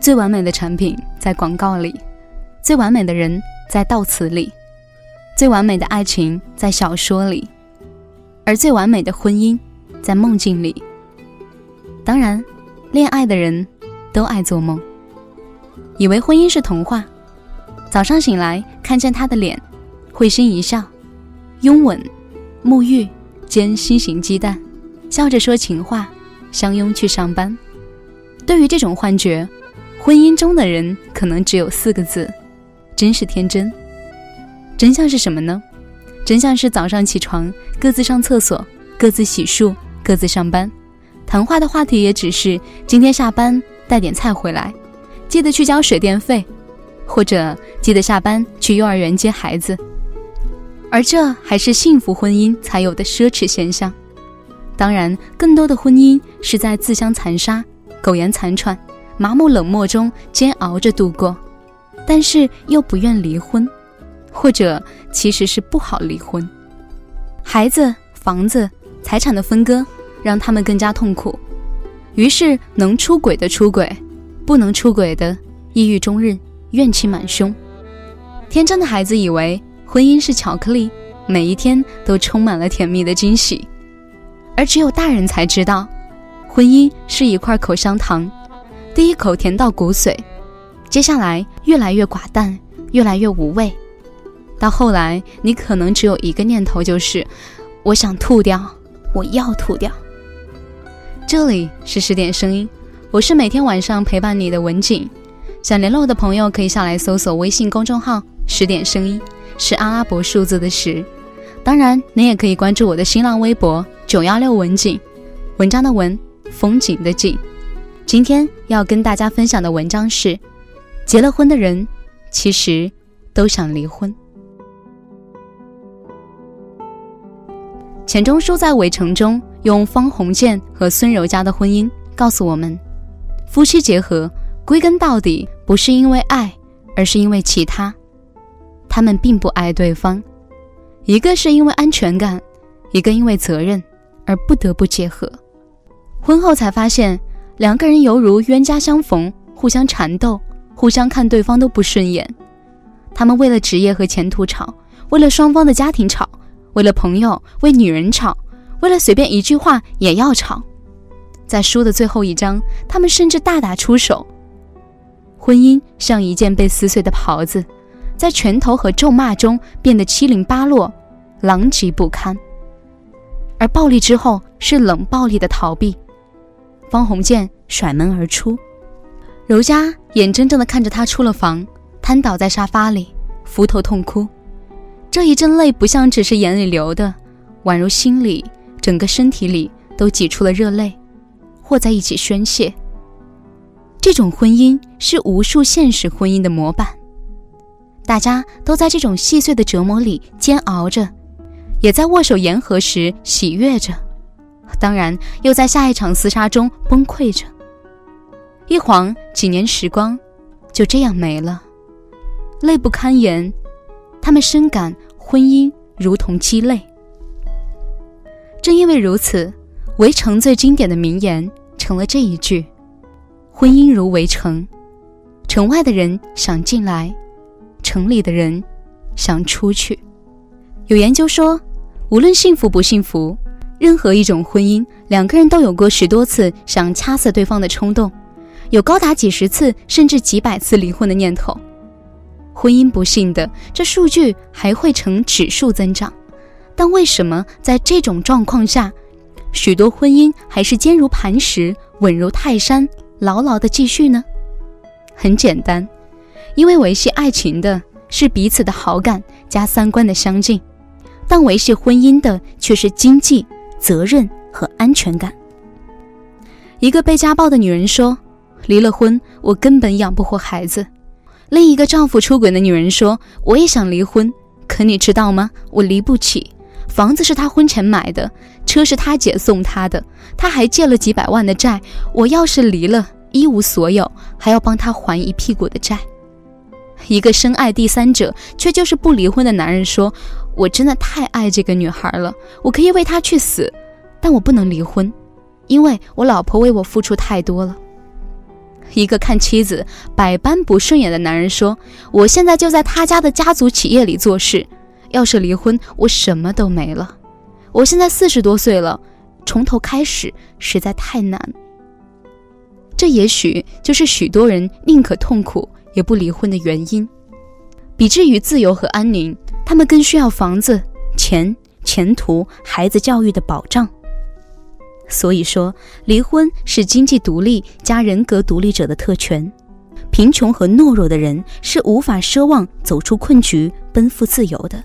最完美的产品在广告里，最完美的人在悼词里，最完美的爱情在小说里，而最完美的婚姻在梦境里。当然，恋爱的人都爱做梦，以为婚姻是童话。早上醒来看见他的脸，会心一笑，拥吻、沐浴煎心形鸡蛋，笑着说情话，相拥去上班。对于这种幻觉。婚姻中的人可能只有四个字：真是天真。真相是什么呢？真相是早上起床各自上厕所，各自洗漱，各自上班，谈话的话题也只是今天下班带点菜回来，记得去交水电费，或者记得下班去幼儿园接孩子。而这还是幸福婚姻才有的奢侈现象。当然，更多的婚姻是在自相残杀、苟延残喘。麻木冷漠中煎熬着度过，但是又不愿离婚，或者其实是不好离婚。孩子、房子、财产的分割让他们更加痛苦，于是能出轨的出轨，不能出轨的抑郁终日，怨气满胸。天真的孩子以为婚姻是巧克力，每一天都充满了甜蜜的惊喜，而只有大人才知道，婚姻是一块口香糖。第一口甜到骨髓，接下来越来越寡淡，越来越无味，到后来你可能只有一个念头，就是我想吐掉，我要吐掉。这里是十点声音，我是每天晚上陪伴你的文景。想联络的朋友可以下来搜索微信公众号“十点声音”，是阿拉伯数字的十。当然，你也可以关注我的新浪微博“九幺六文景”，文章的文，风景的景。今天要跟大家分享的文章是：结了婚的人其实都想离婚。钱钟书在《围城》中用方鸿渐和孙柔嘉的婚姻告诉我们，夫妻结合归根到底不是因为爱，而是因为其他。他们并不爱对方，一个是因为安全感，一个因为责任而不得不结合。婚后才发现。两个人犹如冤家相逢，互相缠斗，互相看对方都不顺眼。他们为了职业和前途吵，为了双方的家庭吵，为了朋友、为女人吵，为了随便一句话也要吵。在书的最后一章，他们甚至大打出手。婚姻像一件被撕碎的袍子，在拳头和咒骂中变得七零八落，狼藉不堪。而暴力之后是冷暴力的逃避。方鸿渐甩门而出，柔嘉眼睁睁地看着他出了房，瘫倒在沙发里，伏头痛哭。这一阵泪不像只是眼里流的，宛如心里、整个身体里都挤出了热泪，和在一起宣泄。这种婚姻是无数现实婚姻的模板，大家都在这种细碎的折磨里煎熬着，也在握手言和时喜悦着。当然，又在下一场厮杀中崩溃着。一晃几年时光，就这样没了，泪不堪言。他们深感婚姻如同鸡肋。正因为如此，《围城》最经典的名言成了这一句：“婚姻如围城，城外的人想进来，城里的人想出去。”有研究说，无论幸福不幸福。任何一种婚姻，两个人都有过十多次想掐死对方的冲动，有高达几十次甚至几百次离婚的念头。婚姻不幸的这数据还会呈指数增长，但为什么在这种状况下，许多婚姻还是坚如磐石、稳如泰山，牢牢的继续呢？很简单，因为维系爱情的是彼此的好感加三观的相近，但维系婚姻的却是经济。责任和安全感。一个被家暴的女人说：“离了婚，我根本养不活孩子。”另一个丈夫出轨的女人说：“我也想离婚，可你知道吗？我离不起。房子是他婚前买的，车是他姐送他的，他还借了几百万的债。我要是离了，一无所有，还要帮他还一屁股的债。”一个深爱第三者却就是不离婚的男人说：“我真的太爱这个女孩了，我可以为她去死，但我不能离婚，因为我老婆为我付出太多了。”一个看妻子百般不顺眼的男人说：“我现在就在他家的家族企业里做事，要是离婚，我什么都没了。我现在四十多岁了，从头开始实在太难。”这也许就是许多人宁可痛苦也不离婚的原因。比至于自由和安宁，他们更需要房子、钱、前途、孩子教育的保障。所以说，离婚是经济独立加人格独立者的特权。贫穷和懦弱的人是无法奢望走出困局、奔赴自由的，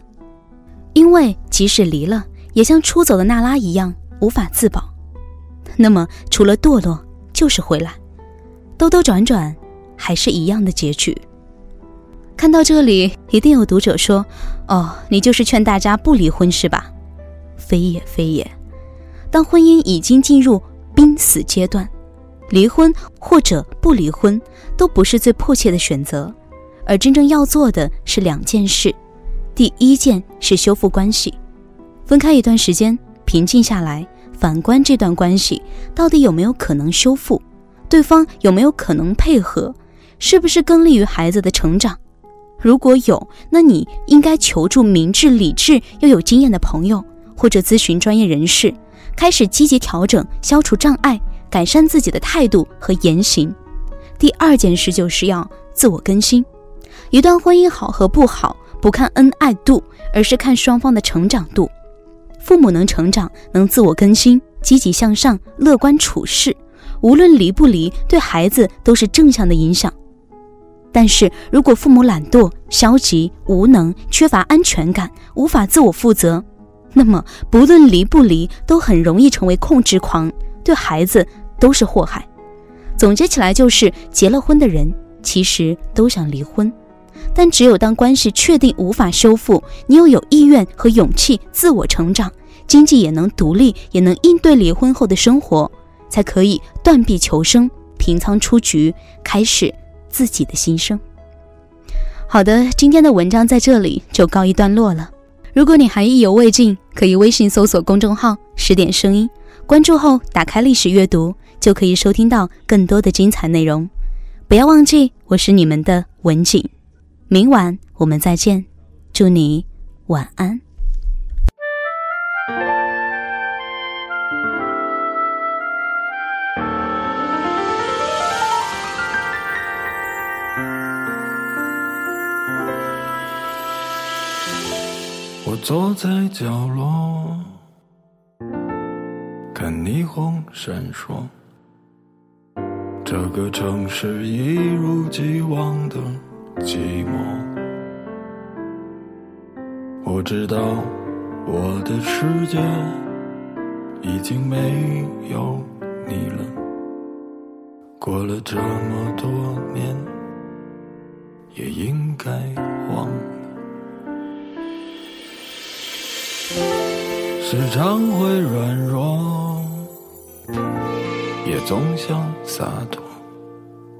因为即使离了，也像出走的娜拉一样无法自保。那么，除了堕落，就是回来。兜兜转转，还是一样的结局。看到这里，一定有读者说：“哦，你就是劝大家不离婚是吧？”非也非也。当婚姻已经进入濒死阶段，离婚或者不离婚都不是最迫切的选择，而真正要做的是两件事：第一件是修复关系，分开一段时间，平静下来，反观这段关系到底有没有可能修复。对方有没有可能配合？是不是更利于孩子的成长？如果有，那你应该求助明智、理智又有经验的朋友，或者咨询专业人士，开始积极调整、消除障碍，改善自己的态度和言行。第二件事就是要自我更新。一段婚姻好和不好，不看恩爱度，而是看双方的成长度。父母能成长，能自我更新，积极向上，乐观处事。无论离不离，对孩子都是正向的影响。但是如果父母懒惰、消极、无能、缺乏安全感、无法自我负责，那么不论离不离，都很容易成为控制狂，对孩子都是祸害。总结起来就是，结了婚的人其实都想离婚，但只有当关系确定无法修复，你又有意愿和勇气自我成长，经济也能独立，也能应对离婚后的生活。才可以断臂求生，平仓出局，开始自己的新生。好的，今天的文章在这里就告一段落了。如果你还意犹未尽，可以微信搜索公众号“十点声音”，关注后打开历史阅读，就可以收听到更多的精彩内容。不要忘记，我是你们的文景。明晚我们再见，祝你晚安。我坐在角落，看霓虹闪烁。这个城市一如既往的寂寞。我知道我的世界已经没有你了。过了这么多年，也应该忘了。时常会软弱，也总想洒脱。